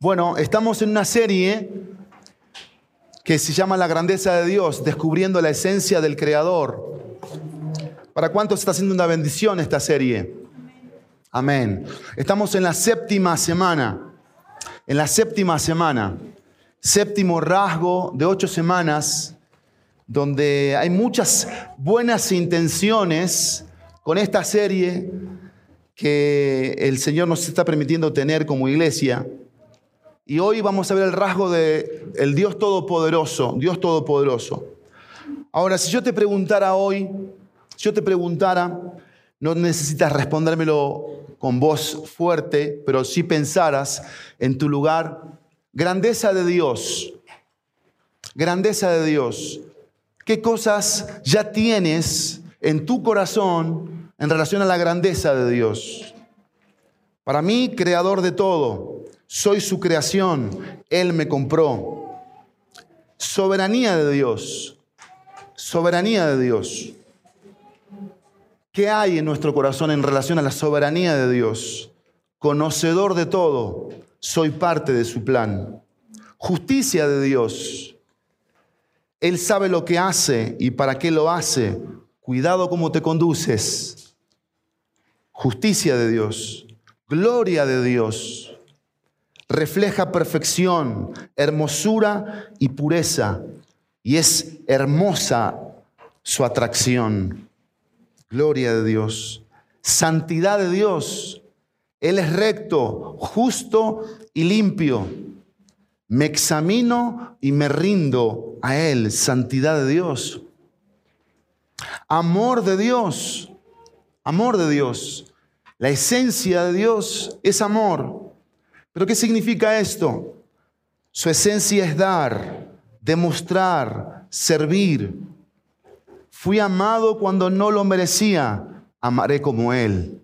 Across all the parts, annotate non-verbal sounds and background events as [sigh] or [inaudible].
Bueno, estamos en una serie que se llama La grandeza de Dios, descubriendo la esencia del Creador. ¿Para cuántos está haciendo una bendición esta serie? Amén. Estamos en la séptima semana. En la séptima semana. Séptimo rasgo de ocho semanas, donde hay muchas buenas intenciones con esta serie que el Señor nos está permitiendo tener como iglesia. Y hoy vamos a ver el rasgo de el Dios Todopoderoso, Dios Todopoderoso. Ahora, si yo te preguntara hoy, si yo te preguntara, no necesitas respondérmelo con voz fuerte, pero si pensaras en tu lugar, grandeza de Dios, grandeza de Dios, ¿qué cosas ya tienes en tu corazón en relación a la grandeza de Dios? Para mí, creador de todo, soy su creación, Él me compró. Soberanía de Dios, soberanía de Dios. ¿Qué hay en nuestro corazón en relación a la soberanía de Dios? Conocedor de todo, soy parte de su plan. Justicia de Dios. Él sabe lo que hace y para qué lo hace. Cuidado cómo te conduces. Justicia de Dios. Gloria de Dios refleja perfección, hermosura y pureza, y es hermosa su atracción. Gloria de Dios. Santidad de Dios. Él es recto, justo y limpio. Me examino y me rindo a Él. Santidad de Dios. Amor de Dios. Amor de Dios. La esencia de Dios es amor. ¿Pero qué significa esto? Su esencia es dar, demostrar, servir. Fui amado cuando no lo merecía, amaré como Él.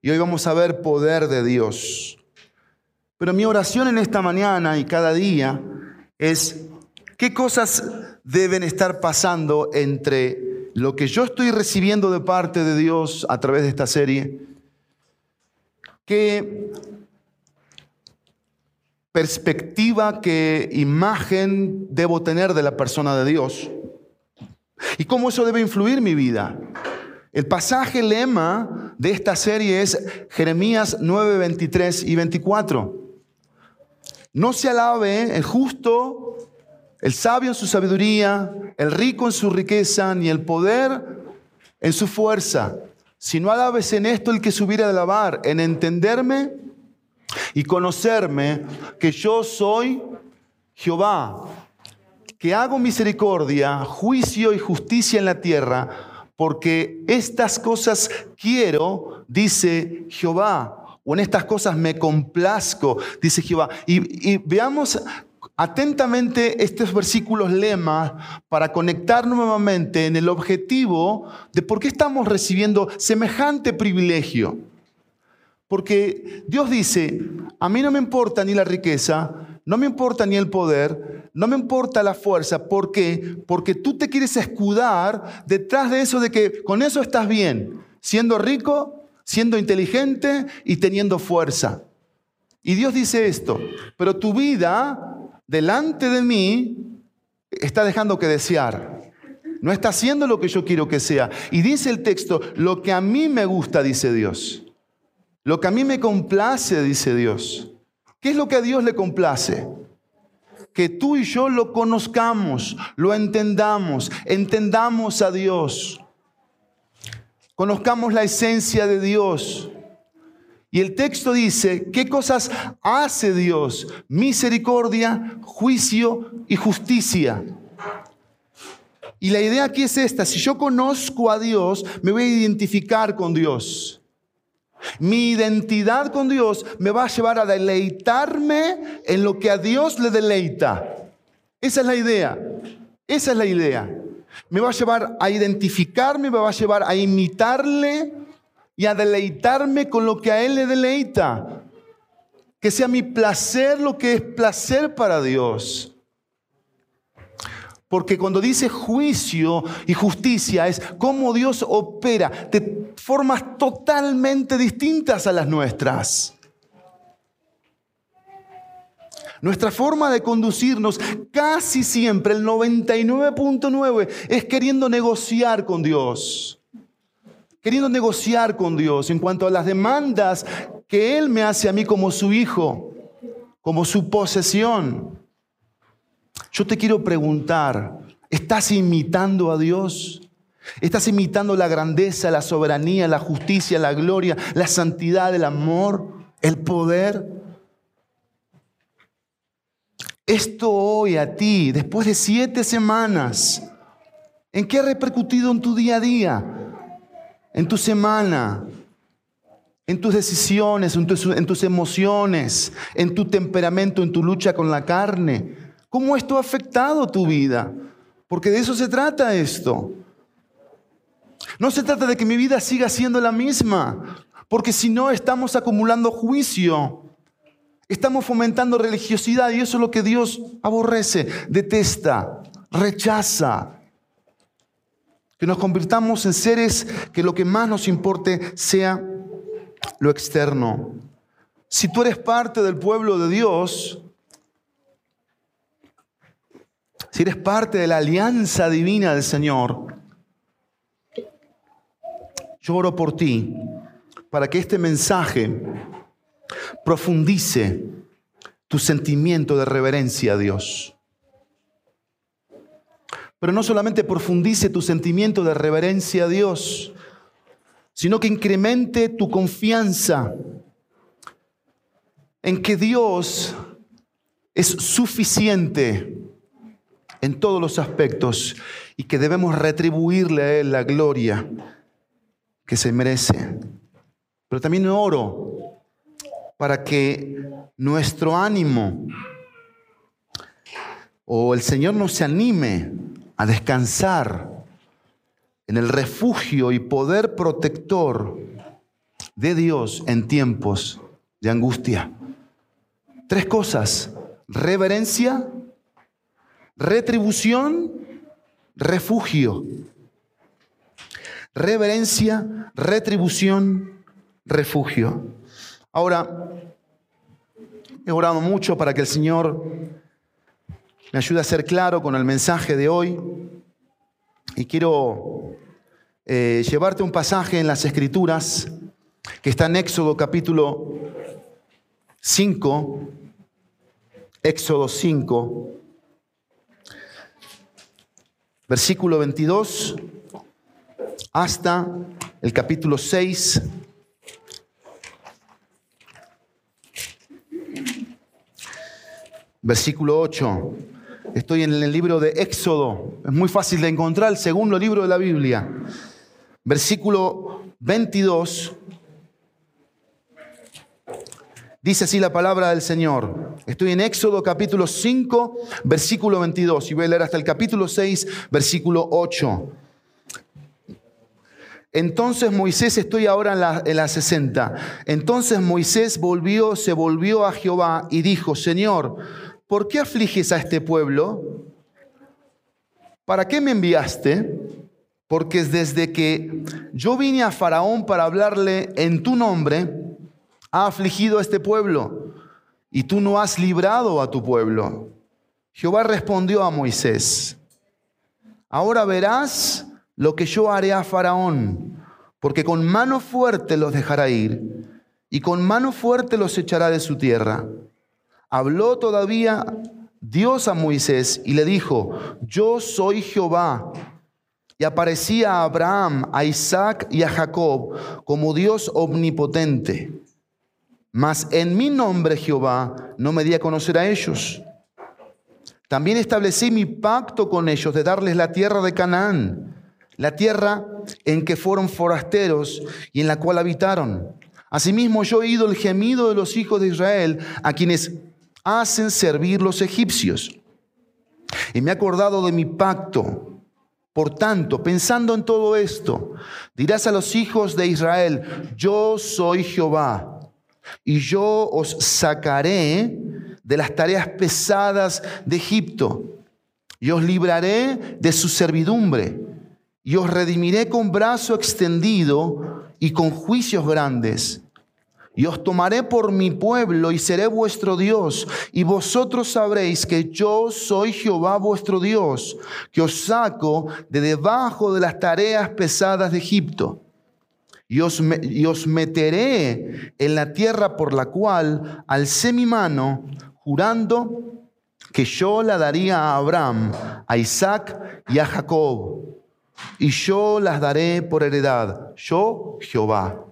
Y hoy vamos a ver poder de Dios. Pero mi oración en esta mañana y cada día es, ¿qué cosas deben estar pasando entre lo que yo estoy recibiendo de parte de Dios a través de esta serie? ¿Qué perspectiva, qué imagen debo tener de la persona de Dios y cómo eso debe influir mi vida. El pasaje lema de esta serie es Jeremías 9, 23 y 24. No se alabe el justo, el sabio en su sabiduría, el rico en su riqueza, ni el poder en su fuerza, sino alabes en esto el que subiera de alabar, en entenderme y conocerme que yo soy Jehová, que hago misericordia, juicio y justicia en la tierra, porque estas cosas quiero, dice Jehová, o en estas cosas me complazco, dice Jehová. Y, veamos atentamente estos versículos lema para conectar nuevamente en el objetivo de por qué estamos recibiendo semejante privilegio. Porque Dios dice, a mí no me importa ni la riqueza, no me importa ni el poder, no me importa la fuerza. ¿Por qué? Porque tú te quieres escudar detrás de eso de que con eso estás bien, siendo rico, siendo inteligente y teniendo fuerza. Y Dios dice esto, pero tu vida delante de mí está dejando que desear. No está haciendo lo que yo quiero que sea. Y dice el texto, lo que a mí me gusta, dice Dios. Lo que a mí me complace, dice Dios. ¿Qué es lo que a Dios le complace? Que tú y yo lo conozcamos, lo entendamos, entendamos a Dios. Conozcamos la esencia de Dios. Y el texto dice, ¿qué cosas hace Dios? Misericordia, juicio y justicia. Y la idea aquí es esta, si yo conozco a Dios, me voy a identificar con Dios. Mi identidad con Dios me va a llevar a deleitarme en lo que a Dios le deleita. Esa es la idea. Esa es la idea. Me va a llevar a identificarme, me va a llevar a imitarle y a deleitarme con lo que a Él le deleita. Que sea mi placer lo que es placer para Dios. Porque cuando dice juicio y justicia es cómo Dios opera de formas totalmente distintas a las nuestras. Nuestra forma de conducirnos casi siempre, el 99.9, es queriendo negociar con Dios. Queriendo negociar con Dios en cuanto a las demandas que Él me hace a mí como su hijo, como su posesión. Yo te quiero preguntar, ¿estás imitando a Dios? ¿Estás imitando la grandeza, la soberanía, la justicia, la gloria, la santidad, el amor, el poder? Esto hoy a ti, después de siete semanas, ¿en qué ha repercutido en tu día a día? En tu semana, en tus decisiones, en tus, emociones, en tu temperamento, en tu lucha con la carne. ¿Cómo esto ha afectado tu vida? Porque de eso se trata esto. No se trata de que mi vida siga siendo la misma, porque si no estamos acumulando juicio, estamos fomentando religiosidad y eso es lo que Dios aborrece, detesta, rechaza. Que nos convirtamos en seres que lo que más nos importe sea lo externo. Si tú eres parte del pueblo de Dios, si eres parte de la alianza divina del Señor, yo oro por ti para que este mensaje profundice tu sentimiento de reverencia a Dios. Pero no solamente profundice tu sentimiento de reverencia a Dios, sino que incremente tu confianza en que Dios es suficiente en todos los aspectos y que debemos retribuirle a Él la gloria que se merece. Pero también oro para que nuestro ánimo o el Señor nos anime a descansar en el refugio y poder protector de Dios en tiempos de angustia. Tres cosas, reverencia, Retribución, refugio. Reverencia, retribución, refugio. Ahora, he orado mucho para que el Señor me ayude a ser claro con el mensaje de hoy. Y quiero eh, llevarte un pasaje en las Escrituras que está en Éxodo capítulo 5. Éxodo 5 versículo 22 hasta el capítulo 6. Versículo 8. Estoy en el libro de Éxodo. Es muy fácil de encontrar, el segundo libro de la Biblia. Versículo 22 Dice así la palabra del Señor. Estoy en Éxodo capítulo 5, versículo 22 y voy a leer hasta el capítulo 6, versículo 8. Entonces Moisés, estoy ahora en la, en la 60. Entonces Moisés volvió, se volvió a Jehová y dijo, Señor, ¿por qué afliges a este pueblo? ¿Para qué me enviaste? Porque desde que yo vine a Faraón para hablarle en tu nombre, ha afligido a este pueblo y tú no has librado a tu pueblo. Jehová respondió a Moisés, ahora verás lo que yo haré a Faraón, porque con mano fuerte los dejará ir y con mano fuerte los echará de su tierra. Habló todavía Dios a Moisés y le dijo, yo soy Jehová. Y aparecía a Abraham, a Isaac y a Jacob como Dios omnipotente. Mas en mi nombre Jehová no me di a conocer a ellos. También establecí mi pacto con ellos de darles la tierra de Canaán, la tierra en que fueron forasteros y en la cual habitaron. Asimismo yo he oído el gemido de los hijos de Israel a quienes hacen servir los egipcios. Y me he acordado de mi pacto. Por tanto, pensando en todo esto, dirás a los hijos de Israel, yo soy Jehová y yo os sacaré de las tareas pesadas de Egipto. y os libraré de su servidumbre, y os redimiré con brazo extendido y con juicios grandes. Y os tomaré por mi pueblo y seré vuestro Dios. Y vosotros sabréis que yo soy Jehová vuestro Dios, que os saco de debajo de las tareas pesadas de Egipto. Y os, y os meteré en la tierra por la cual alcé mi mano, jurando que yo la daría a Abraham, a Isaac y a Jacob. Y yo las daré por heredad. Yo, Jehová.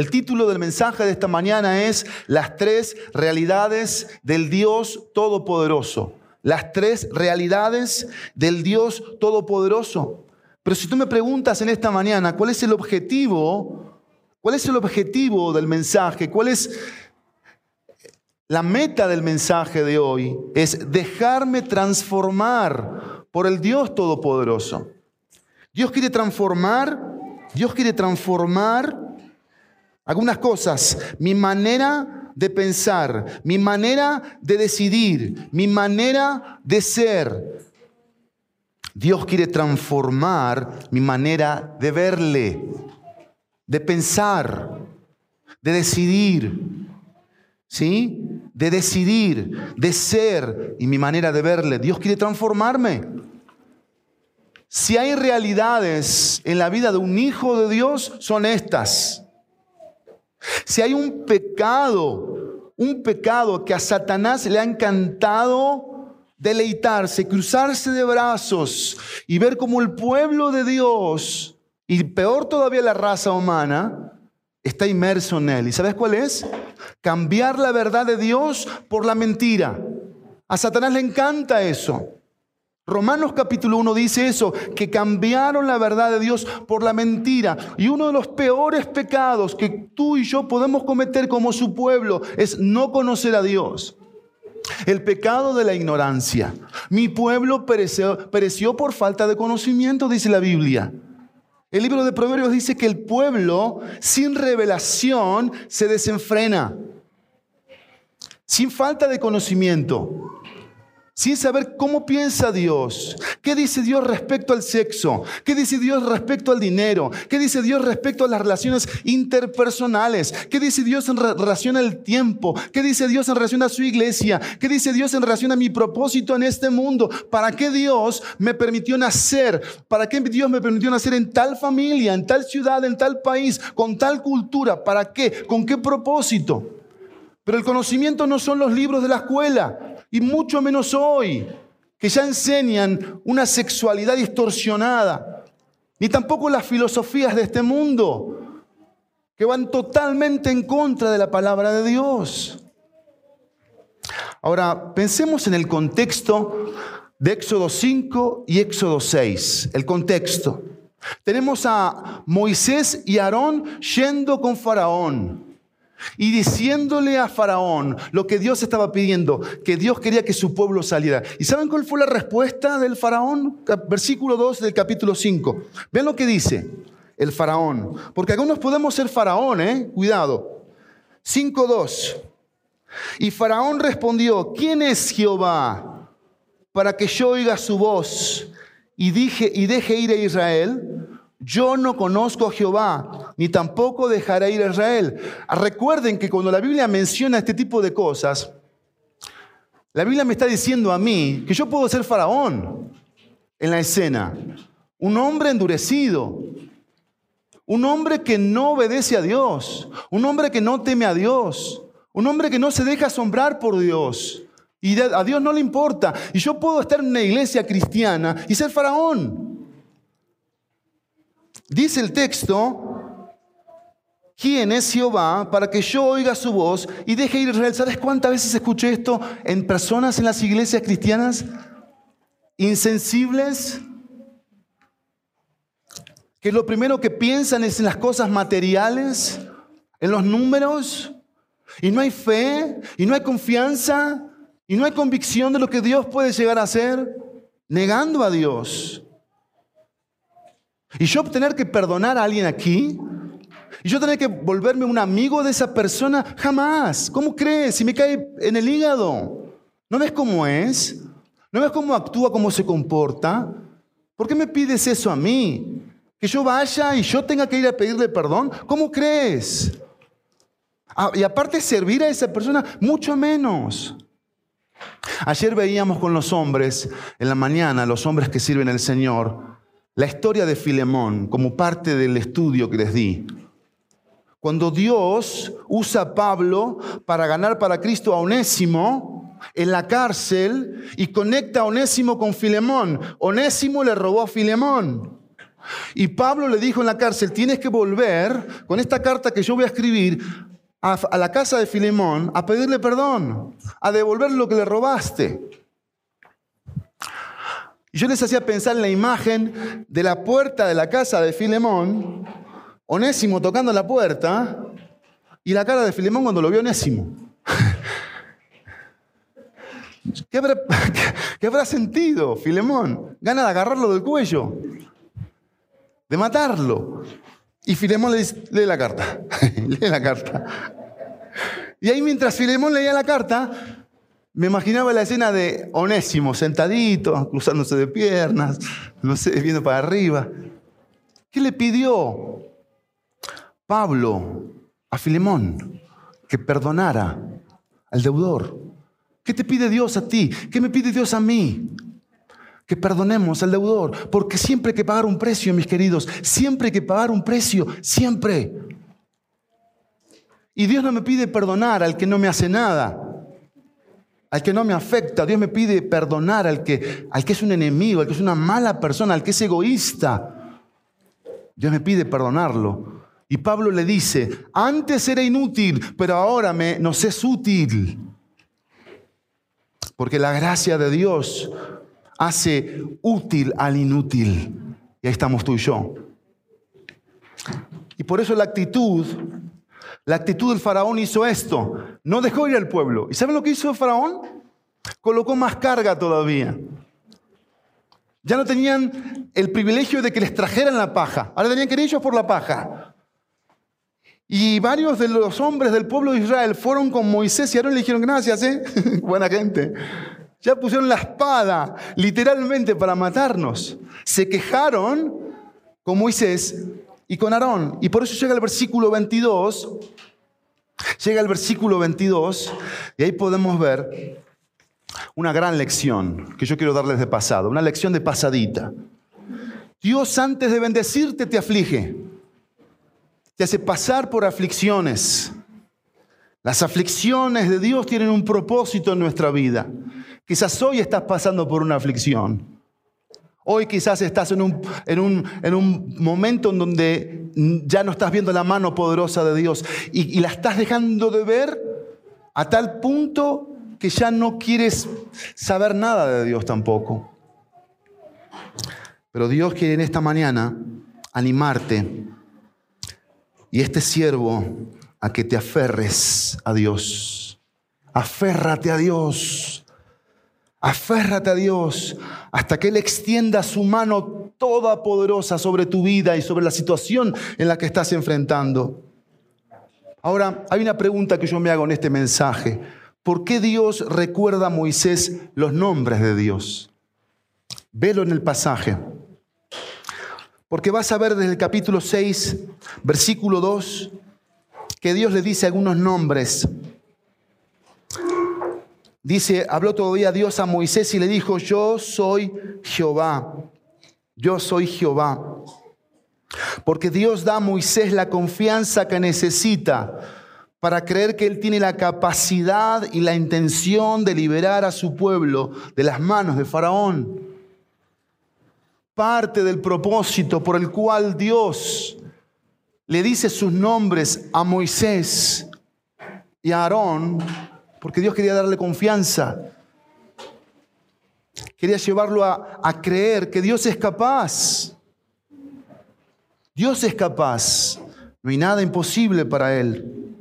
El título del mensaje de esta mañana es Las tres realidades del Dios Todopoderoso. Las tres realidades del Dios Todopoderoso. Pero si tú me preguntas en esta mañana cuál es el objetivo, cuál es el objetivo del mensaje, cuál es la meta del mensaje de hoy, es dejarme transformar por el Dios Todopoderoso. Dios quiere transformar, Dios quiere transformar algunas cosas, mi manera de pensar, mi manera de decidir, mi manera de ser. Dios quiere transformar mi manera de verle, de pensar, de decidir. ¿Sí? De decidir, de ser y mi manera de verle. Dios quiere transformarme. Si hay realidades en la vida de un hijo de Dios, son estas. Si hay un pecado, un pecado que a Satanás le ha encantado deleitarse, cruzarse de brazos y ver como el pueblo de Dios, y peor todavía la raza humana, está inmerso en él. ¿Y sabes cuál es? Cambiar la verdad de Dios por la mentira. A Satanás le encanta eso. Romanos capítulo 1 dice eso, que cambiaron la verdad de Dios por la mentira. Y uno de los peores pecados que tú y yo podemos cometer como su pueblo es no conocer a Dios. El pecado de la ignorancia. Mi pueblo pereció, pereció por falta de conocimiento, dice la Biblia. El libro de Proverbios dice que el pueblo sin revelación se desenfrena. Sin falta de conocimiento sin saber cómo piensa Dios, qué dice Dios respecto al sexo, qué dice Dios respecto al dinero, qué dice Dios respecto a las relaciones interpersonales, qué dice Dios en relación al tiempo, qué dice Dios en relación a su iglesia, qué dice Dios en relación a mi propósito en este mundo, para qué Dios me permitió nacer, para qué Dios me permitió nacer en tal familia, en tal ciudad, en tal país, con tal cultura, para qué, con qué propósito. Pero el conocimiento no son los libros de la escuela y mucho menos hoy, que ya enseñan una sexualidad distorsionada, ni tampoco las filosofías de este mundo, que van totalmente en contra de la palabra de Dios. Ahora, pensemos en el contexto de Éxodo 5 y Éxodo 6, el contexto. Tenemos a Moisés y Aarón yendo con Faraón y diciéndole a Faraón lo que Dios estaba pidiendo, que Dios quería que su pueblo saliera. ¿Y saben cuál fue la respuesta del Faraón? Versículo 2 del capítulo 5. Ven lo que dice el Faraón, porque algunos podemos ser Faraón, ¿eh? Cuidado. 5.2. Y Faraón respondió, ¿quién es Jehová para que yo oiga su voz y, dije, y deje ir a Israel? Yo no conozco a Jehová, ni tampoco dejaré ir a Israel. Recuerden que cuando la Biblia menciona este tipo de cosas, la Biblia me está diciendo a mí que yo puedo ser faraón en la escena. Un hombre endurecido. Un hombre que no obedece a Dios. Un hombre que no teme a Dios. Un hombre que no se deja asombrar por Dios. Y a Dios no le importa. Y yo puedo estar en una iglesia cristiana y ser faraón. Dice el texto, ¿quién es Jehová para que yo oiga su voz y deje ir Israel? ¿Sabes cuántas veces escuché esto en personas en las iglesias cristianas? Insensibles, que lo primero que piensan es en las cosas materiales, en los números, y no hay fe, y no hay confianza, y no hay convicción de lo que Dios puede llegar a hacer, negando a Dios. Y yo tener que perdonar a alguien aquí, y yo tener que volverme un amigo de esa persona, jamás. ¿Cómo crees? Si me cae en el hígado. ¿No ves cómo es? ¿No ves cómo actúa, cómo se comporta? ¿Por qué me pides eso a mí? ¿Que yo vaya y yo tenga que ir a pedirle perdón? ¿Cómo crees? Ah, y aparte servir a esa persona, mucho menos. Ayer veíamos con los hombres, en la mañana, los hombres que sirven al Señor, la historia de Filemón como parte del estudio que les di. Cuando Dios usa a Pablo para ganar para Cristo a Onésimo en la cárcel y conecta a Onésimo con Filemón. Onésimo le robó a Filemón. Y Pablo le dijo en la cárcel, tienes que volver con esta carta que yo voy a escribir a, la casa de Filemón a pedirle perdón, a devolver lo que le robaste. Y yo les hacía pensar en la imagen de la puerta de la casa de Filemón, Onésimo tocando la puerta, y la cara de Filemón cuando lo vio Onésimo. [laughs] ¿Qué habrá, sentido, Filemón? Gana de agarrarlo del cuello, de matarlo. Y Filemón le dice, lee la carta, [laughs] lee la carta. Y ahí mientras Filemón leía la carta, me imaginaba la escena de Onésimo sentadito, cruzándose de piernas, no sé, viendo para arriba. ¿Qué le pidió Pablo a Filemón? Que perdonara al deudor. ¿Qué te pide Dios a ti? ¿Qué me pide Dios a mí? Que perdonemos al deudor, porque siempre hay que pagar un precio, mis queridos, siempre hay que pagar un precio, siempre. Y Dios no me pide perdonar al que no me hace nada al que no me afecta. Dios me pide perdonar al que, al que es un enemigo, al que es una mala persona, al que es egoísta. Dios me pide perdonarlo. Y Pablo le dice, antes era inútil, pero ahora nos es útil. Porque la gracia de Dios hace útil al inútil. Y ahí estamos tú y yo. Y por eso la actitud la actitud del faraón hizo esto. No dejó ir al pueblo. ¿Y saben lo que hizo el faraón? Colocó más carga todavía. Ya no tenían el privilegio de que les trajeran la paja. Ahora tenían que ir ellos por la paja. Y varios de los hombres del pueblo de Israel fueron con Moisés y Aarón y le dijeron, gracias, ¿eh? [laughs] buena gente. Ya pusieron la espada literalmente para matarnos. Se quejaron con Moisés y con Aarón. Y por eso llega el versículo 22, llega el versículo 22, y ahí podemos ver una gran lección que yo quiero darles de pasado, una lección de pasadita. Dios antes de bendecirte te aflige, te hace pasar por aflicciones. Las aflicciones de Dios tienen un propósito en nuestra vida. Quizás hoy estás pasando por una aflicción. Hoy quizás estás en un, en un, momento en donde ya no estás viendo la mano poderosa de Dios y, y la estás dejando de ver a tal punto que ya no quieres saber nada de Dios tampoco. Pero Dios quiere en esta mañana animarte y este siervo a que te aferres a Dios. Aférrate a Dios. Aférrate a Dios hasta que Él extienda su mano toda poderosa sobre tu vida y sobre la situación en la que estás enfrentando. Ahora, hay una pregunta que yo me hago en este mensaje. ¿Por qué Dios recuerda a Moisés los nombres de Dios? Velo en el pasaje. Porque vas a ver desde el capítulo 6, versículo 2, que Dios le dice algunos nombres Dice, habló todavía Dios a Moisés y le dijo, yo soy Jehová, yo soy Jehová. Porque Dios da a Moisés la confianza que necesita para creer que Él tiene la capacidad y la intención de liberar a su pueblo de las manos de Faraón. Parte del propósito por el cual Dios le dice sus nombres a Moisés y a Aarón porque Dios quería darle confianza. Quería llevarlo a, a, creer que Dios es capaz. Dios es capaz. No hay nada imposible para Él.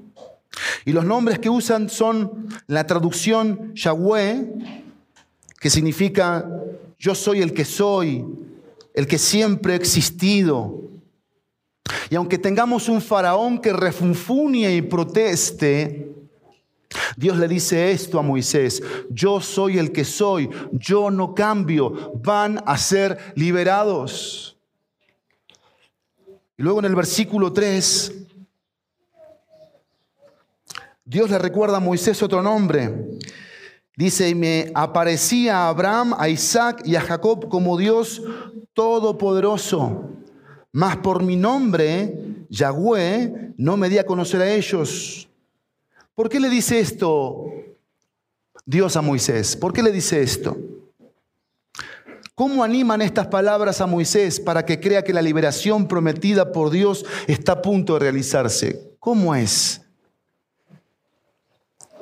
Y los nombres que usan son la traducción Yahweh, que significa yo soy el que soy, el que siempre he existido. Y aunque tengamos un faraón que refunfunie y proteste, Dios le dice esto a Moisés, yo soy el que soy, yo no cambio, van a ser liberados. Y luego en el versículo 3, Dios le recuerda a Moisés otro nombre. Dice, y me aparecía a Abraham, a Isaac y a Jacob como Dios todopoderoso. Mas por mi nombre, Yahweh, no me di a conocer a ellos. ¿Por qué le dice esto Dios a Moisés? ¿Por qué le dice esto? ¿Cómo animan estas palabras a Moisés para que crea que la liberación prometida por Dios está a punto de realizarse? ¿Cómo es?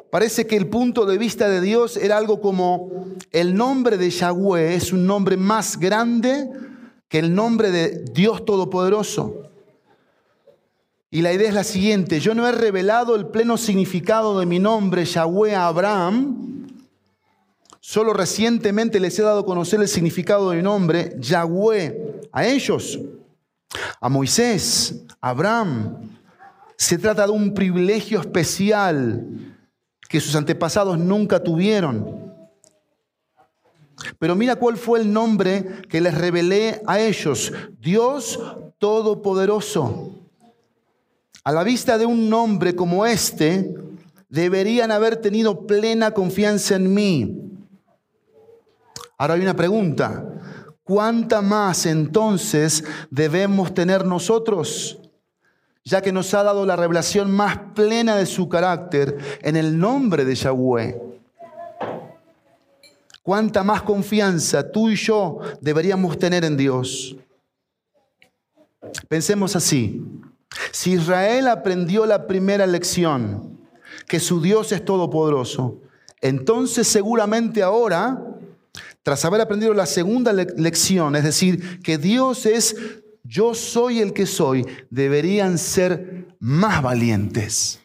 Parece que el punto de vista de Dios era algo como el nombre de Yahweh es un nombre más grande que el nombre de Dios Todopoderoso. Y la idea es la siguiente, yo no he revelado el pleno significado de mi nombre, Yahweh, a Abraham, solo recientemente les he dado a conocer el significado de mi nombre, Yahweh, a ellos, a Moisés, a Abraham. Se trata de un privilegio especial que sus antepasados nunca tuvieron. Pero mira cuál fue el nombre que les revelé a ellos. Dios Todopoderoso. A la vista de un nombre como este, deberían haber tenido plena confianza en mí. Ahora hay una pregunta. ¿Cuánta más entonces debemos tener nosotros? Ya que nos ha dado la revelación más plena de su carácter en el nombre de Yahweh. ¿Cuánta más confianza tú y yo deberíamos tener en Dios? Pensemos así. Si Israel aprendió la primera lección, que su Dios es todopoderoso, entonces seguramente ahora, tras haber aprendido la segunda lección, es decir, que Dios es yo soy el que soy, deberían ser más valientes.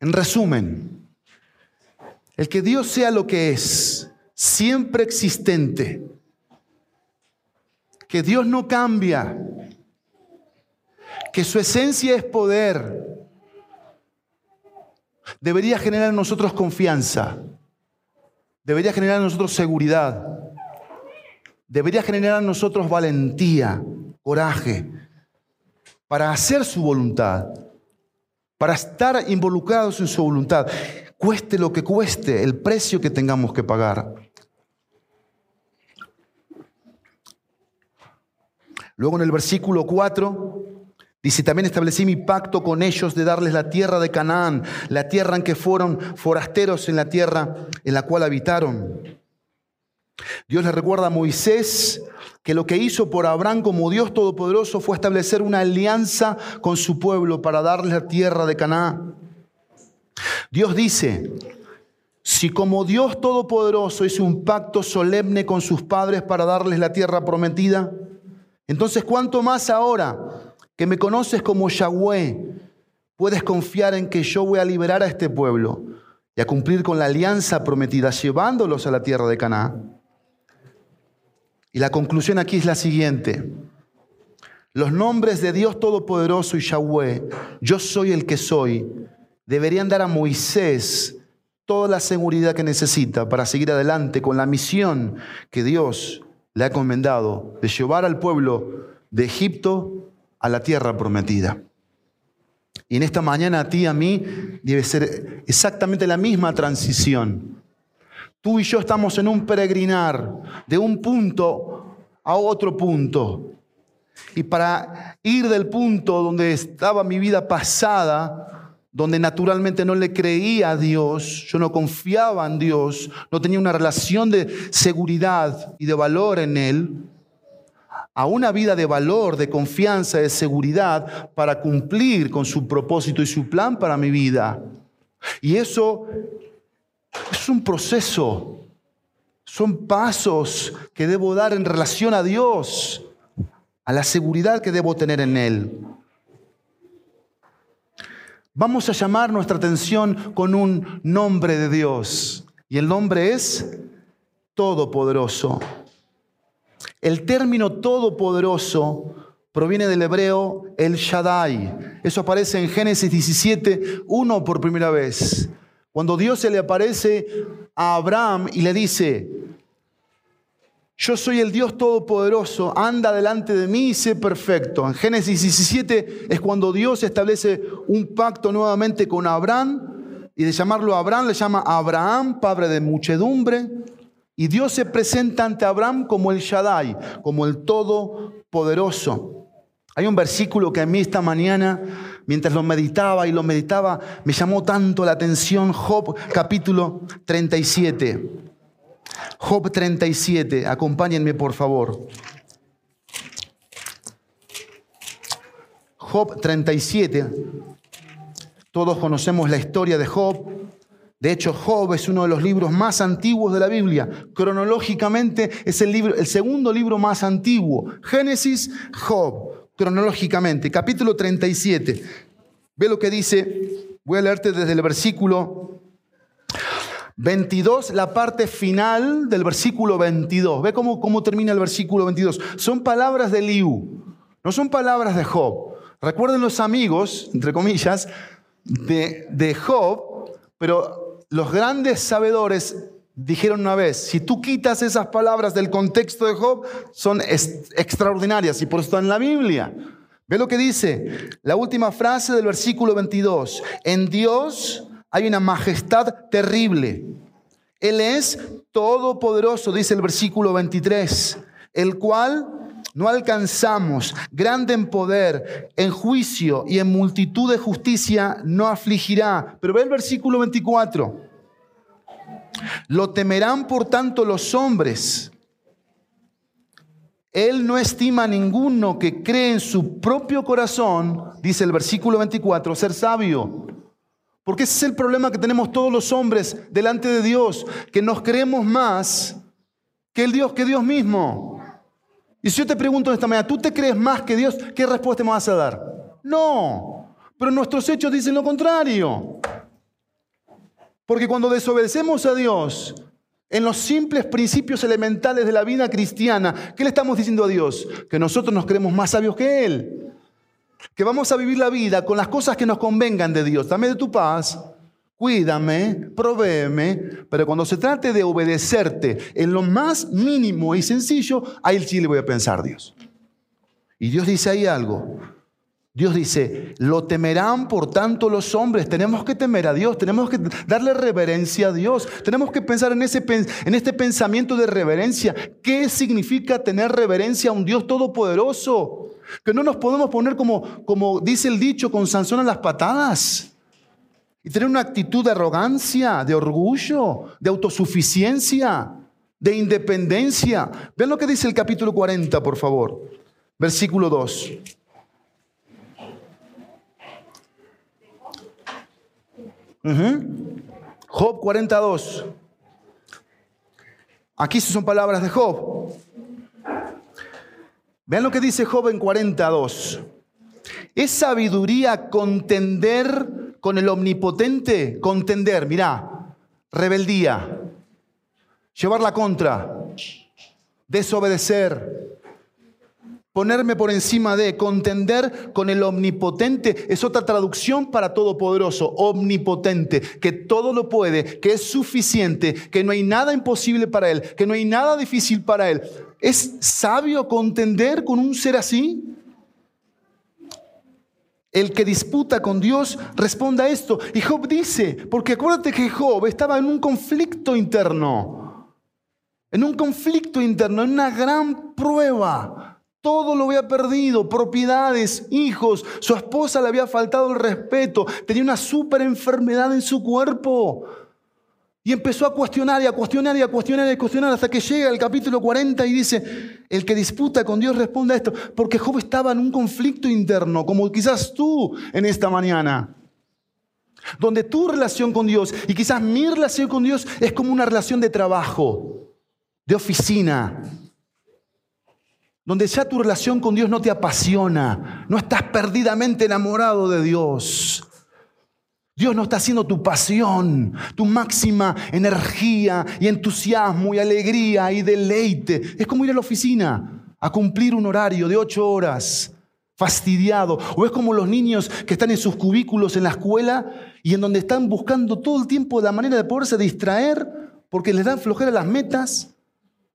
En resumen, el que Dios sea lo que es, siempre existente, que Dios no cambia, que su esencia es poder, debería generar en nosotros confianza, debería generar en nosotros seguridad debería generar en nosotros valentía, coraje, para hacer su voluntad, para estar involucrados en su voluntad, cueste lo que cueste, el precio que tengamos que pagar. Luego en el versículo 4 dice, también establecí mi pacto con ellos de darles la tierra de Canaán, la tierra en que fueron forasteros en la tierra en la cual habitaron. Dios le recuerda a Moisés que lo que hizo por Abraham como Dios Todopoderoso fue establecer una alianza con su pueblo para darle la tierra de Canaán. Dios dice, si como Dios Todopoderoso hizo un pacto solemne con sus padres para darles la tierra prometida, entonces cuánto más ahora que me conoces como Yahweh, puedes confiar en que yo voy a liberar a este pueblo y a cumplir con la alianza prometida, llevándolos a la tierra de Canaán. Y la conclusión aquí es la siguiente. Los nombres de Dios Todopoderoso y Yahweh, yo soy el que soy, deberían dar a Moisés toda la seguridad que necesita para seguir adelante con la misión que Dios le ha encomendado de llevar al pueblo de Egipto a la tierra prometida. Y en esta mañana a ti, a mí, debe ser exactamente la misma transición. Tú y yo estamos en un peregrinar de un punto a otro punto. Y para ir del punto donde estaba mi vida pasada, donde naturalmente no le creía a Dios, yo no confiaba en Dios, no tenía una relación de seguridad y de valor en Él, a una vida de valor, de confianza, de seguridad para cumplir con su propósito y su plan para mi vida. Y eso es un proceso. Son pasos que debo dar en relación a Dios, a la seguridad que debo tener en Él. Vamos a llamar nuestra atención con un nombre de Dios. Y el nombre es Todopoderoso. El término Todopoderoso proviene del hebreo el Shaddai. Eso aparece en Génesis 17, 1 por primera vez. Cuando Dios se le aparece a Abraham y le dice, yo soy el Dios Todopoderoso, anda delante de mí y sé perfecto. En Génesis 17 es cuando Dios establece un pacto nuevamente con Abraham y de llamarlo Abraham le llama Abraham, padre de muchedumbre. Y Dios se presenta ante Abraham como el Shaddai, como el Todopoderoso. Hay un versículo que a mí esta mañana, mientras lo meditaba y lo meditaba, me llamó tanto la atención, Job capítulo 37. Job 37, acompáñenme por favor. Job 37, todos conocemos la historia de Job. De hecho, Job es uno de los libros más antiguos de la Biblia. Cronológicamente es el, libro, el segundo libro más antiguo. Génesis, Job, cronológicamente, capítulo 37. Ve lo que dice, voy a leerte desde el versículo 22, la parte final del versículo 22. Ve cómo, cómo termina el versículo 22. Son palabras de Liu, no son palabras de Job. Recuerden los amigos, entre comillas, de, de Job, pero los grandes sabedores dijeron una vez, si tú quitas esas palabras del contexto de Job, son extraordinarias y por eso están en la Biblia. Ve lo que dice la última frase del versículo 22. En Dios hay una majestad terrible. Él es todopoderoso, dice el versículo 23, el cual no alcanzamos, grande en poder, en juicio y en multitud de justicia, no afligirá. Pero ve el versículo 24. Lo temerán por tanto los hombres. Él no estima a ninguno que cree en su propio corazón, dice el versículo 24, ser sabio. Porque ese es el problema que tenemos todos los hombres delante de Dios, que nos creemos más que el Dios, que Dios mismo. Y si yo te pregunto esta mañana, ¿tú te crees más que Dios? ¿Qué respuesta me vas a dar? No, pero nuestros hechos dicen lo contrario. Porque cuando desobedecemos a Dios en los simples principios elementales de la vida cristiana, ¿qué le estamos diciendo a Dios? Que nosotros nos creemos más sabios que Él que vamos a vivir la vida con las cosas que nos convengan de Dios. Dame de tu paz, cuídame, provéeme, pero cuando se trate de obedecerte en lo más mínimo y sencillo, ahí sí le voy a pensar Dios. Y Dios dice ahí algo. Dios dice, lo temerán por tanto los hombres. Tenemos que temer a Dios, tenemos que darle reverencia a Dios, tenemos que pensar en, ese, en este pensamiento de reverencia. ¿Qué significa tener reverencia a un Dios todopoderoso? Que no nos podemos poner como, como dice el dicho, con Sansón a las patadas. Y tener una actitud de arrogancia, de orgullo, de autosuficiencia, de independencia. Vean lo que dice el capítulo 40, por favor. Versículo 2. Job 42. Aquí son palabras de Job. Vean lo que dice Job en 42. ¿Es sabiduría contender con el omnipotente? Contender, mirá, rebeldía, llevar la contra, desobedecer, ponerme por encima de, contender con el omnipotente, es otra traducción para todopoderoso, omnipotente, que todo lo puede, que es suficiente, que no hay nada imposible para él, que no hay nada difícil para él. ¿Es sabio contender con un ser así? El que disputa con Dios responda a esto. Y Job dice, porque acuérdate que Job estaba en un conflicto interno, en un conflicto interno, en una gran prueba. Todo lo había perdido, propiedades, hijos, su esposa le había faltado el respeto, tenía una super enfermedad en su cuerpo. Y empezó a cuestionar y a cuestionar y a cuestionar y a cuestionar hasta que llega el capítulo 40 y dice, el que disputa con Dios responde a esto, porque Job estaba en un conflicto interno, como quizás tú en esta mañana, donde tu relación con Dios y quizás mi relación con Dios es como una relación de trabajo, de oficina, donde ya tu relación con Dios no te apasiona, no estás perdidamente enamorado de Dios. Dios no está haciendo tu pasión, tu máxima energía y entusiasmo y alegría y deleite. Es como ir a la oficina a cumplir un horario de ocho horas fastidiado. O es como los niños que están en sus cubículos en la escuela y en donde están buscando todo el tiempo la manera de poderse distraer porque les dan flojera las metas,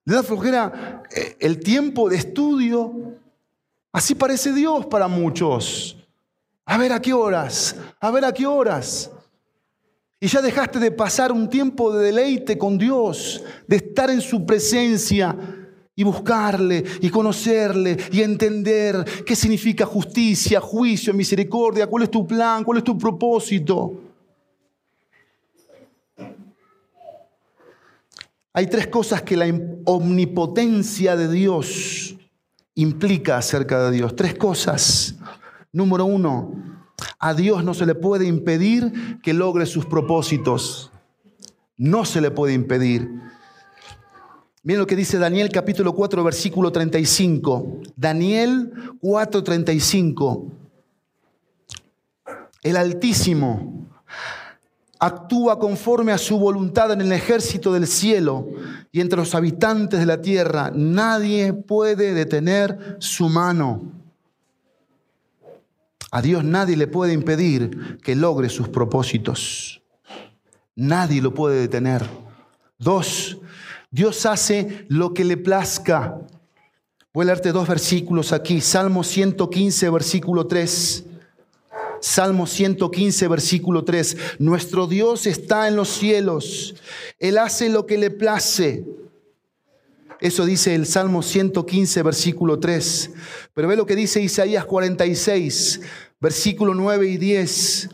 les da flojera eh, el tiempo de estudio. Así parece Dios para muchos. A ver a qué horas, a ver a qué horas. Y ya dejaste de pasar un tiempo de deleite con Dios, de estar en su presencia y buscarle y conocerle y entender qué significa justicia, juicio, misericordia, cuál es tu plan, cuál es tu propósito. Hay tres cosas que la omnipotencia de Dios implica acerca de Dios. Tres cosas. Número uno, a Dios no se le puede impedir que logre sus propósitos. No se le puede impedir. Miren lo que dice Daniel capítulo 4, versículo 35. Daniel 4, 35. El Altísimo actúa conforme a su voluntad en el ejército del cielo y entre los habitantes de la tierra. Nadie puede detener su mano. A Dios nadie le puede impedir que logre sus propósitos. Nadie lo puede detener. Dos, Dios hace lo que le plazca. Voy a leerte dos versículos aquí. Salmo 115, versículo 3. Salmo 115, versículo 3. Nuestro Dios está en los cielos. Él hace lo que le place. Eso dice el Salmo 115, versículo 3. Pero ve lo que dice Isaías 46, versículo 9 y 10.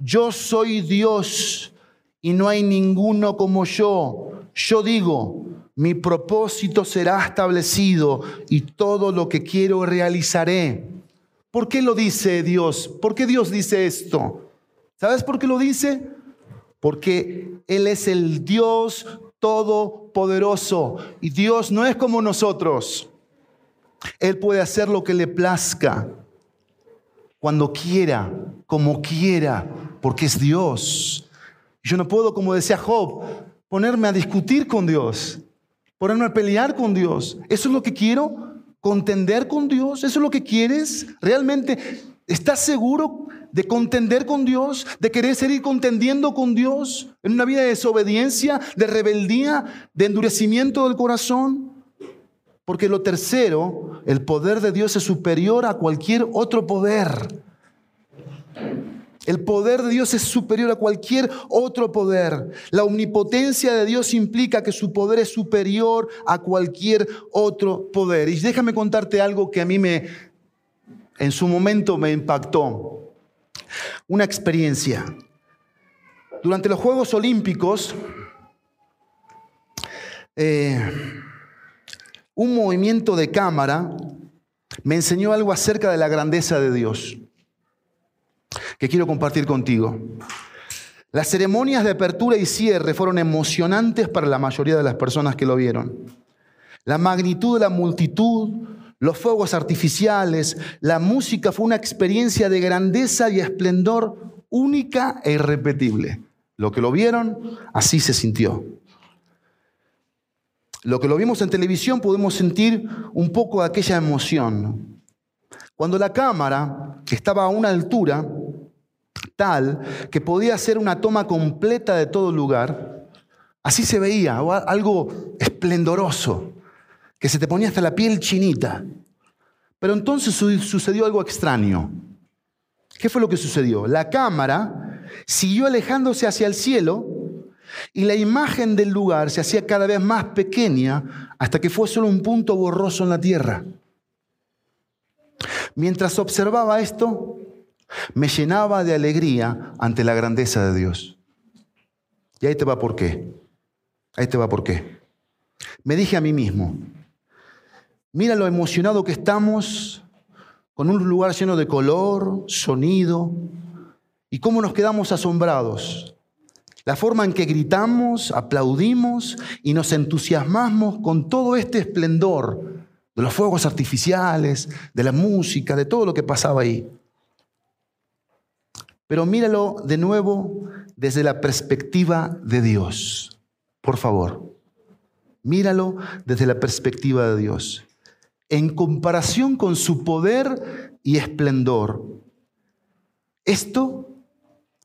Yo soy Dios y no hay ninguno como yo yo digo, mi propósito será establecido y todo lo que quiero realizaré. ¿Por qué lo dice Dios? ¿Por qué Dios dice esto? ¿Sabes por qué lo dice? Porque Él es el Dios todopoderoso y Dios no es como nosotros. Él puede hacer lo que le plazca, cuando quiera, como quiera, porque es Dios. Yo no puedo, como decía Job, ponerme a discutir con Dios, ponerme a pelear con Dios. ¿Eso es lo que quiero? ¿Contender con Dios? ¿Eso es lo que quieres? ¿Realmente estás seguro de contender con Dios? ¿De querer seguir contendiendo con Dios en una vida de desobediencia, de rebeldía, de endurecimiento del corazón? Porque lo tercero, el poder de Dios es superior a cualquier otro poder. El poder de Dios es superior a cualquier otro poder. La omnipotencia de Dios implica que su poder es superior a cualquier otro poder. Y déjame contarte algo que a mí me, en su momento me impactó. Una experiencia. Durante los Juegos Olímpicos, eh, un movimiento de cámara me enseñó algo acerca de la grandeza de Dios que quiero compartir contigo. Las ceremonias de apertura y cierre fueron emocionantes para la mayoría de las personas que lo vieron. La magnitud de la multitud, los fuegos artificiales, la música fue una experiencia de grandeza y esplendor única e irrepetible. Lo que lo vieron, así se sintió. Lo que lo vimos en televisión pudimos sentir un poco de aquella emoción. Cuando la cámara, que estaba a una altura, tal que podía hacer una toma completa de todo lugar. Así se veía, algo esplendoroso, que se te ponía hasta la piel chinita. Pero entonces sucedió algo extraño. ¿Qué fue lo que sucedió? La cámara siguió alejándose hacia el cielo y la imagen del lugar se hacía cada vez más pequeña hasta que fue solo un punto borroso en la tierra. Mientras observaba esto, me llenaba de alegría ante la grandeza de Dios. Y ahí te va por qué. Ahí te va por qué. Me dije a mí mismo, mira lo emocionado que estamos con un lugar lleno de color, sonido, y cómo nos quedamos asombrados. La forma en que gritamos, aplaudimos y nos entusiasmamos con todo este esplendor de los fuegos artificiales, de la música, de todo lo que pasaba ahí. Pero míralo de nuevo desde la perspectiva de Dios. Por favor, míralo desde la perspectiva de Dios. en comparación con su poder y esplendor. Esto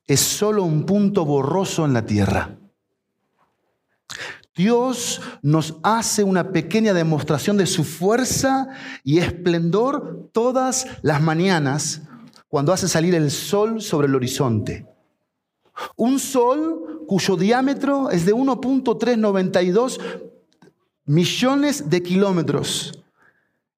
es solo un punto borroso en la tierra. Dios nos hace una pequeña demostración de su fuerza y esplendor todas las mañanas cuando hace salir el sol sobre el horizonte. Un sol cuyo diámetro es de 1.392 millones de kilómetros.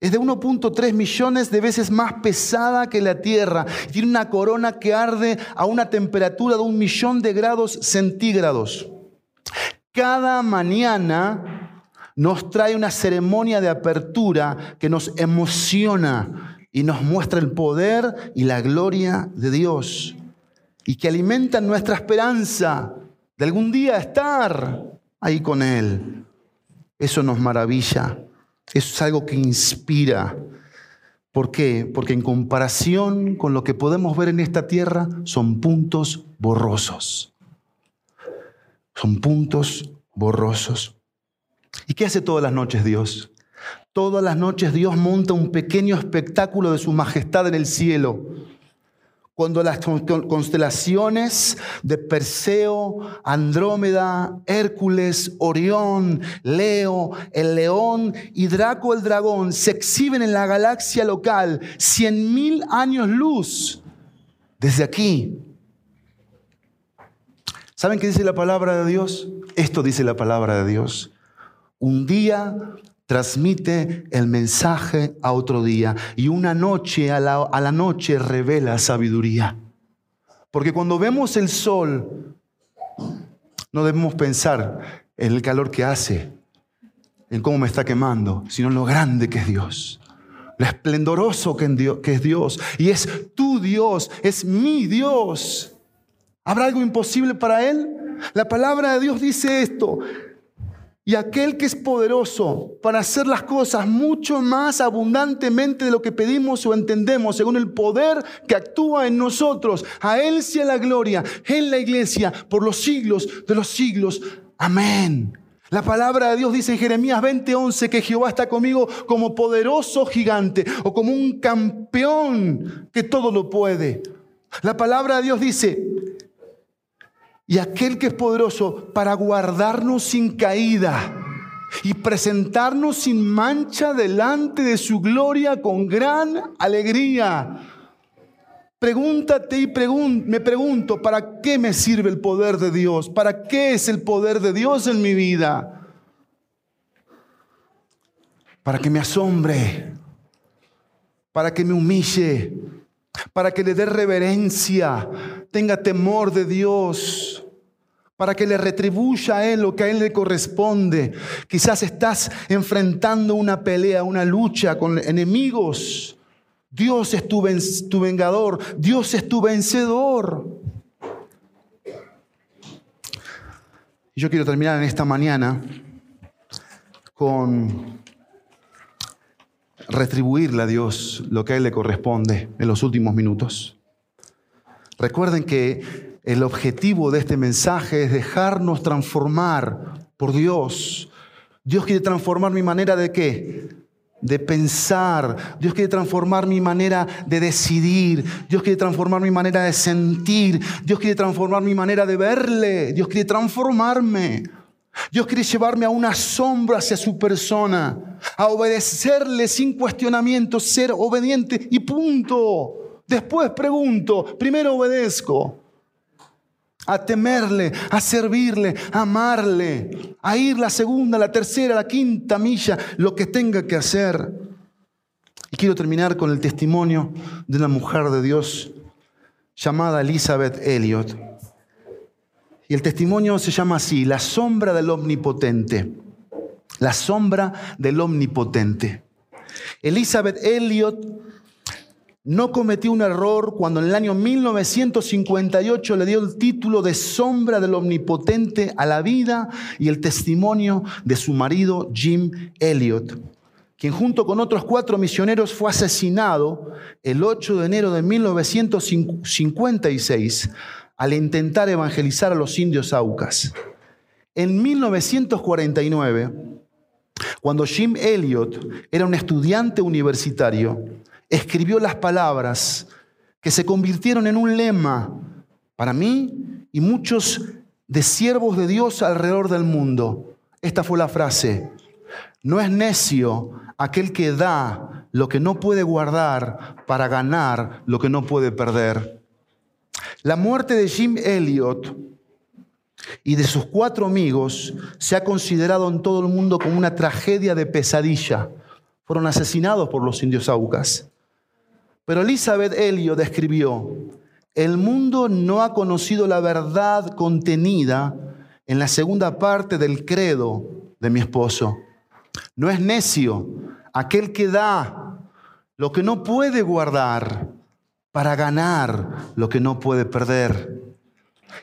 Es de 1.3 millones de veces más pesada que la Tierra. Tiene una corona que arde a una temperatura de un millón de grados centígrados. Cada mañana nos trae una ceremonia de apertura que nos emociona y nos muestra el poder y la gloria de Dios y que alimenta nuestra esperanza de algún día estar ahí con Él. Eso nos maravilla. Eso es algo que inspira. ¿Por qué? Porque en comparación con lo que podemos ver en esta tierra, son puntos borrosos. Son puntos borrosos. ¿Y qué hace todas las noches Dios? Todas las noches Dios monta un pequeño espectáculo de su majestad en el cielo cuando las constelaciones de Perseo, Andrómeda, Hércules, Orión, Leo, el león y Draco el dragón se exhiben en la galaxia local, cien mil años luz desde aquí. ¿Saben qué dice la palabra de Dios? Esto dice la palabra de Dios. Un día transmite el mensaje a otro día y una noche a la, a la noche revela sabiduría. Porque cuando vemos el sol, no debemos pensar en el calor que hace, en cómo me está quemando, sino en lo grande que es Dios, lo esplendoroso que es Dios. Y es tu Dios, es mi Dios. ¿Habrá algo imposible para Él? La palabra de Dios dice esto, y aquel que es poderoso para hacer las cosas mucho más abundantemente de lo que pedimos o entendemos, según el poder que actúa en nosotros. A Él sea la gloria en la iglesia por los siglos de los siglos. Amén. La palabra de Dios dice en Jeremías 20:11 que Jehová está conmigo como poderoso gigante o como un campeón que todo lo puede. La palabra de Dios dice, y aquel que es poderoso para guardarnos sin caída y presentarnos sin mancha delante de su gloria con gran alegría. Pregúntate y me pregunto, ¿para qué me sirve el poder de Dios? ¿Para qué es el poder de Dios en mi vida? Para que me asombre, para que me humille, para que le dé reverencia, tenga temor de Dios, para que le retribuya a Él lo que a Él le corresponde. Quizás estás enfrentando una pelea, una lucha con enemigos. Dios es tu, vengador, Dios es tu vencedor. Y yo quiero terminar en esta mañana con retribuirle a Dios lo que a Él le corresponde en los últimos minutos. Recuerden que el objetivo de este mensaje es dejarnos transformar por Dios. Dios quiere transformar mi manera de qué? De pensar. Dios quiere transformar mi manera de decidir. Dios quiere transformar mi manera de sentir. Dios quiere transformar mi manera de verle. Dios quiere transformarme. Dios quiere llevarme a una sombra hacia su persona, a obedecerle sin cuestionamiento, ser obediente y punto. Después pregunto, primero obedezco, a temerle, a servirle, a amarle, a ir la segunda, la tercera, la quinta milla, lo que tenga que hacer. Y quiero terminar con el testimonio de una mujer de Dios llamada Elizabeth Elliot. Y el testimonio se llama así, la sombra del omnipotente. La sombra del omnipotente. Elizabeth Elliot no cometió un error cuando en el año 1958 le dio el título de sombra del omnipotente a la vida y el testimonio de su marido Jim Elliot, quien junto con otros cuatro misioneros fue asesinado el 8 de enero de 1956 al intentar evangelizar a los indios aucas. En 1949, Cuando Jim Elliot era un estudiante universitario, escribió las palabras que se convirtieron en un lema para mí y muchos de siervos de Dios alrededor del mundo. Esta fue la frase. No es necio aquel que da lo que no puede guardar para ganar lo que no puede perder. La muerte de Jim Elliot y de sus cuatro amigos se ha considerado en todo el mundo como una tragedia de pesadilla. Fueron asesinados por los indios aucas. Pero Elizabeth Elliot escribió, el mundo no ha conocido la verdad contenida en la segunda parte del credo de mi esposo. No es necio aquel que da lo que no puede guardar para ganar lo que no puede perder.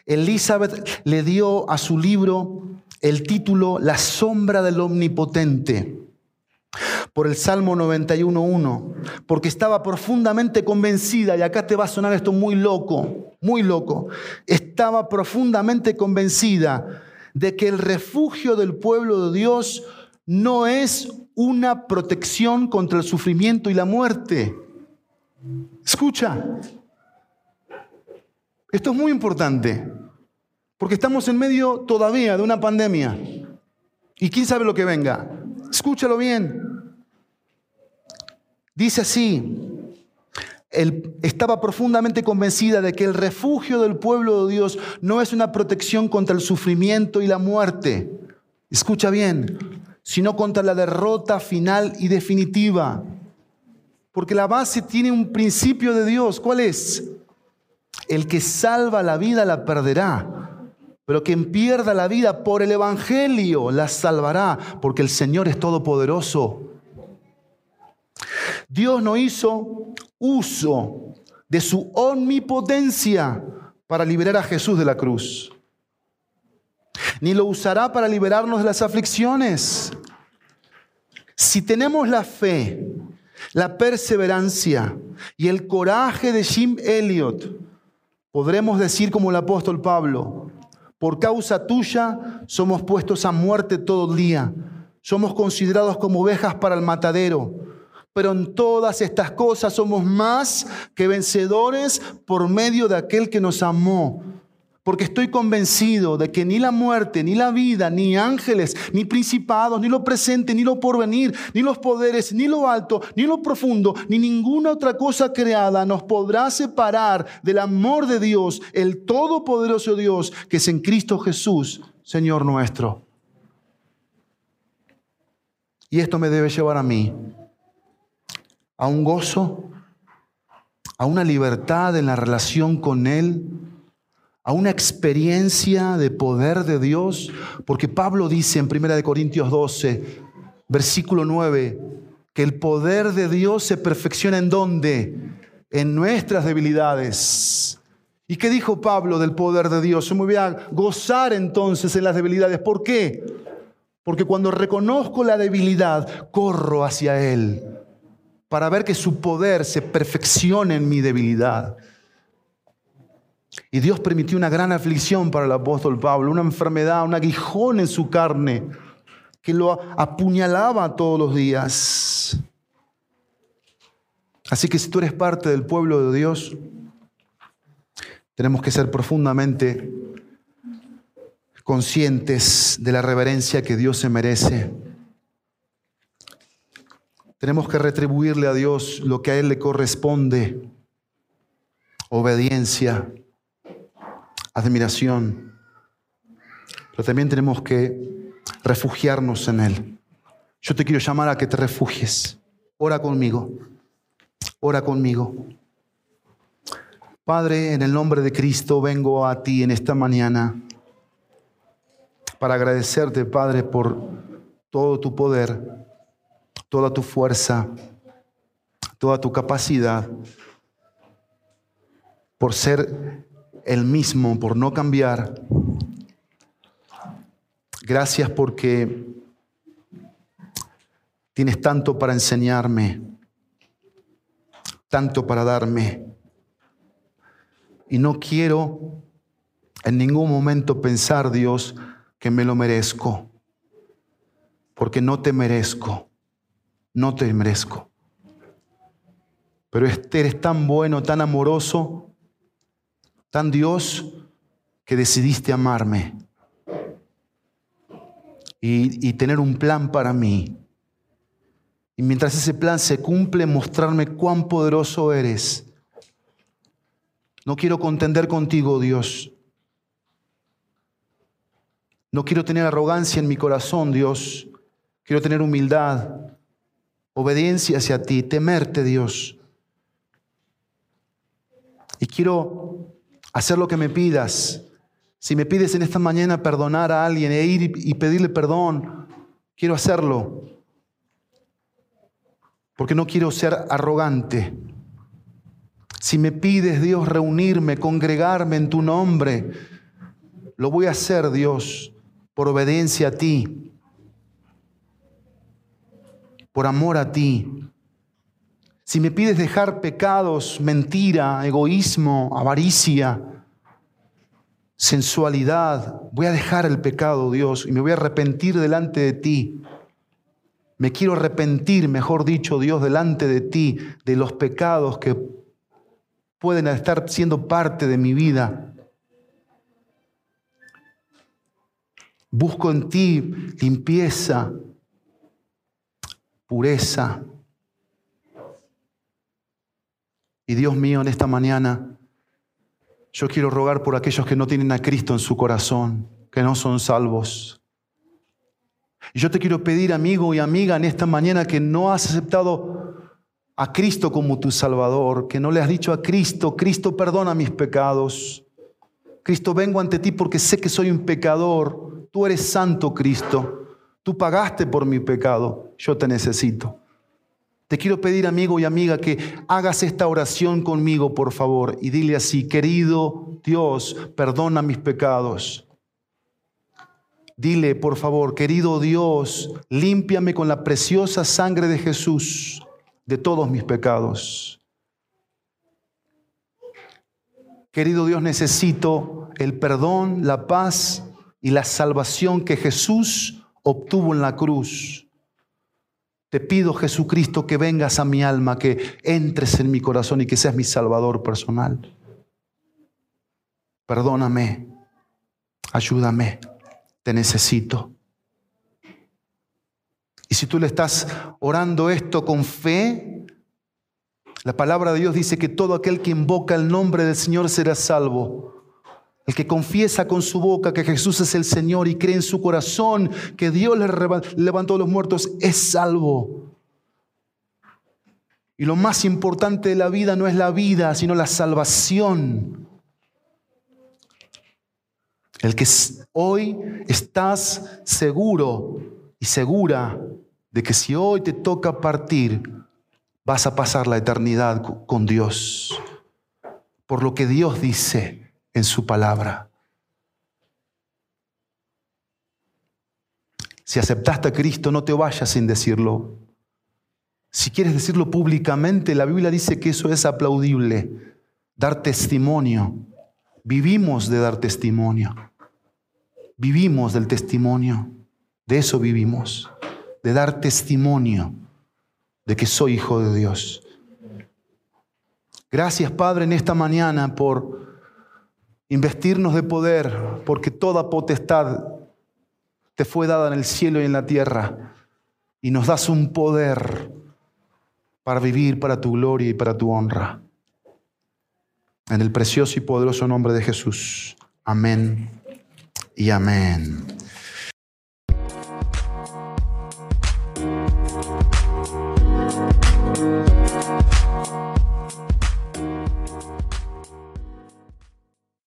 Elizabeth le dio a su libro el título La sombra del omnipotente por el Salmo 91.1, porque estaba profundamente convencida, y acá te va a sonar esto muy loco, muy loco, estaba profundamente convencida de que el refugio del pueblo de Dios no es una protección contra el sufrimiento y la muerte. Escucha, esto es muy importante, porque estamos en medio todavía de una pandemia. Y quién sabe lo que venga. Escúchalo bien. Dice así, él estaba profundamente convencida de que el refugio del pueblo de Dios no es una protección contra el sufrimiento y la muerte. Escucha bien, sino contra la derrota final y definitiva. Porque la base tiene un principio de Dios. ¿Cuál es? El que salva la vida la perderá. Pero quien pierda la vida por el Evangelio la salvará, porque el Señor es todopoderoso Dios no hizo uso de su omnipotencia para liberar a Jesús de la cruz. Ni lo usará para liberarnos de las aflicciones. Si tenemos la fe, la perseverancia y el coraje de Jim Elliot, podremos decir como el apóstol Pablo, por causa tuya somos puestos a muerte todo el día, somos considerados como ovejas para el matadero pero en todas estas cosas somos más que vencedores por medio de aquel que nos amó. Porque estoy convencido de que ni la muerte, ni la vida, ni ángeles, ni principados, ni lo presente, ni lo porvenir, ni los poderes, ni lo alto, ni lo profundo, ni ninguna otra cosa creada nos podrá separar del amor de Dios, el todopoderoso Dios, que es en Cristo Jesús, Señor nuestro. Y esto me debe llevar a mí a un gozo, a una libertad en la relación con Él, a una experiencia de poder de Dios, porque Pablo dice en 1 Corintios 12, versículo 9, que el poder de Dios se perfecciona en dónde? En nuestras debilidades. ¿Y qué dijo Pablo del poder de Dios? Yo me voy a gozar entonces en las debilidades. ¿Por qué? Porque cuando reconozco la debilidad, corro hacia Él para ver que su poder se perfeccione en mi debilidad. Y Dios permitió una gran aflicción para el apóstol Pablo, una enfermedad, un aguijón en su carne que lo apuñalaba todos los días. Así que si tú eres parte del pueblo de Dios, tenemos que ser profundamente conscientes de la reverencia que Dios se merece tenemos que retribuirle a Dios lo que a Él le corresponde. Obediencia, admiración. Pero también tenemos que refugiarnos en Él. Yo te quiero llamar a que te refugies. Ora conmigo. Ora conmigo. Padre, en el nombre de Cristo vengo a ti en esta mañana para agradecerte, Padre, por todo tu poder toda tu fuerza, toda tu capacidad, por ser el mismo, por no cambiar. Gracias porque tienes tanto para enseñarme, tanto para darme. Y no quiero en ningún momento pensar, Dios, que me lo merezco porque no te merezco, no te merezco. Pero eres tan bueno, tan amoroso, tan Dios, que decidiste amarme y, y tener un plan para mí. Y mientras ese plan se cumple, mostrarme cuán poderoso eres. No quiero contender contigo, Dios. No quiero tener arrogancia en mi corazón, Dios. Quiero tener humildad, obediencia hacia ti, temerte, Dios. Y quiero hacer lo que me pidas. Si me pides en esta mañana perdonar a alguien e ir y pedirle perdón, quiero hacerlo. Porque no quiero ser arrogante. Si me pides, Dios, reunirme, congregarme en tu nombre, lo voy a hacer, Dios, por obediencia a ti por amor a ti. Si me pides dejar pecados, mentira, egoísmo, avaricia, sensualidad, voy a dejar el pecado, Dios, y me voy a arrepentir delante de ti. Me quiero arrepentir, mejor dicho, Dios, delante de ti, de los pecados que pueden estar siendo parte de mi vida. Busco en ti limpieza, pureza. Y Dios mío, en esta mañana, yo quiero rogar por aquellos que no tienen a Cristo en su corazón, que no son salvos. Y yo te quiero pedir, amigo y amiga, en esta mañana que no has aceptado a Cristo como tu Salvador, que no le has dicho a Cristo, Cristo perdona mis pecados. Cristo, vengo ante ti porque sé que soy un pecador. Tú eres santo, Cristo. Tú pagaste por mi pecado, yo te necesito. Te quiero pedir, amigo y amiga, que hagas esta oración conmigo, por favor, y dile así, querido Dios, perdona mis pecados. Dile, por favor, querido Dios, límpiame con la preciosa sangre de Jesús de todos mis pecados. Querido Dios, necesito el perdón, la paz y la salvación que Jesús obtuvo en la cruz. Te pido, Jesucristo, que vengas a mi alma, que entres en mi corazón y que seas mi Salvador personal. Perdóname, ayúdame, te necesito. Y si tú le estás orando esto con fe, la palabra de Dios dice que todo aquel que invoca el nombre del Señor será salvo. El que confiesa con su boca que Jesús es el Señor y cree en su corazón que Dios le levantó a los muertos es salvo. Y lo más importante de la vida no es la vida, sino la salvación. El que hoy estás seguro y segura de que si hoy te toca partir, vas a pasar la eternidad con Dios. Por lo que Dios dice en su palabra. Si aceptaste a Cristo, no te vayas sin decirlo. Si quieres decirlo públicamente, la Biblia dice que eso es aplaudible, dar testimonio. Vivimos de dar testimonio. Vivimos del testimonio. De eso vivimos, de dar testimonio de que soy hijo de Dios. Gracias, Padre, en esta mañana por investirnos de poder, porque toda potestad te fue dada en el cielo y en la tierra, y nos das un poder para vivir para tu gloria y para tu honra. En el precioso y poderoso nombre de Jesús. Amén y amén.